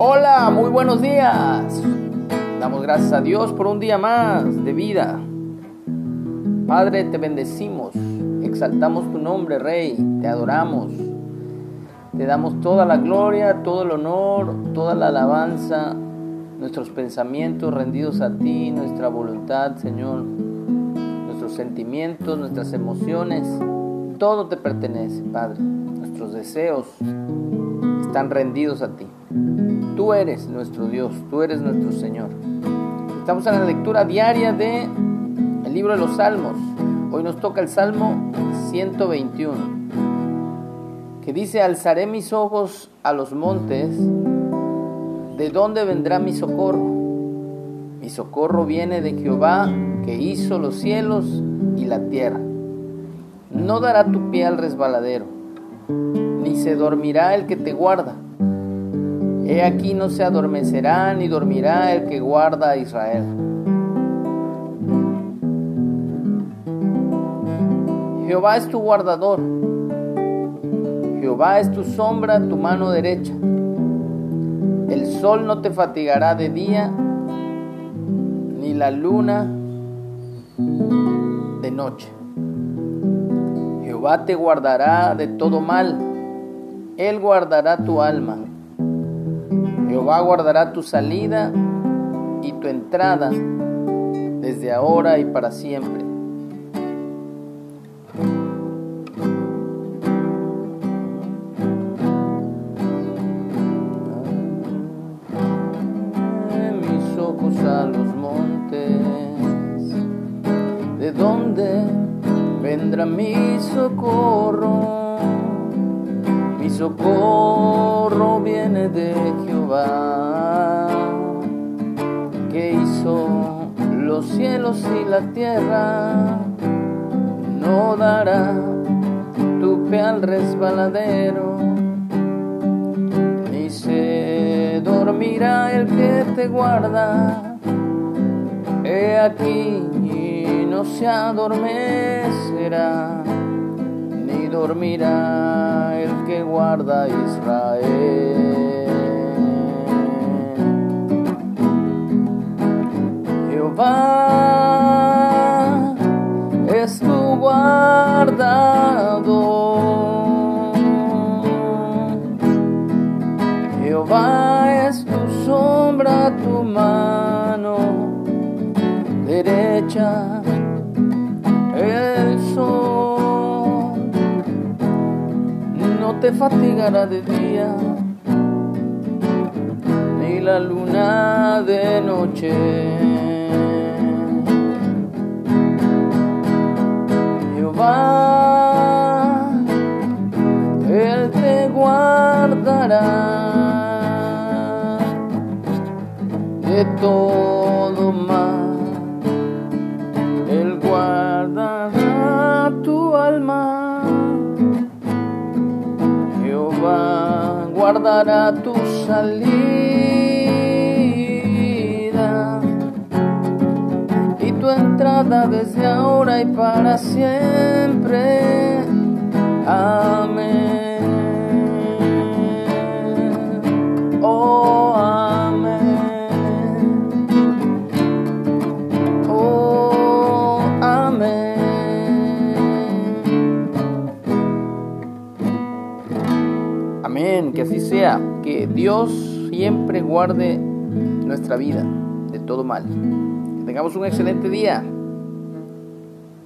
Hola, muy buenos días. Damos gracias a Dios por un día más de vida. Padre, te bendecimos, exaltamos tu nombre, Rey, te adoramos. Te damos toda la gloria, todo el honor, toda la alabanza, nuestros pensamientos rendidos a ti, nuestra voluntad, Señor, nuestros sentimientos, nuestras emociones, todo te pertenece, Padre. Nuestros deseos están rendidos a ti. Tú eres nuestro Dios, tú eres nuestro Señor. Estamos en la lectura diaria de el libro de los Salmos. Hoy nos toca el Salmo 121, que dice, alzaré mis ojos a los montes, ¿de dónde vendrá mi socorro? Mi socorro viene de Jehová, que hizo los cielos y la tierra. No dará tu pie al resbaladero, ni se dormirá el que te guarda. He aquí no se adormecerá ni dormirá el que guarda a Israel. Jehová es tu guardador. Jehová es tu sombra, tu mano derecha. El sol no te fatigará de día, ni la luna de noche. Jehová te guardará de todo mal. Él guardará tu alma. Jehová guardará tu salida y tu entrada desde ahora y para siempre. Mis ojos a los montes, ¿de dónde vendrá mi socorro? Mi socorro viene de Jehová, que hizo los cielos y la tierra. No dará tu pie al resbaladero, ni se dormirá el que te guarda. He aquí no se adormecerá, ni dormirá guarda Israel. Jehová es tu guardador. Jehová es tu sombra, tu mano derecha. Te fatigará de día, ni la luna de noche. Jehová, Él te guardará de todo guardará tu salida y tu entrada desde ahora y para siempre. Amén. Así sea, que Dios siempre guarde nuestra vida de todo mal. Que tengamos un excelente día.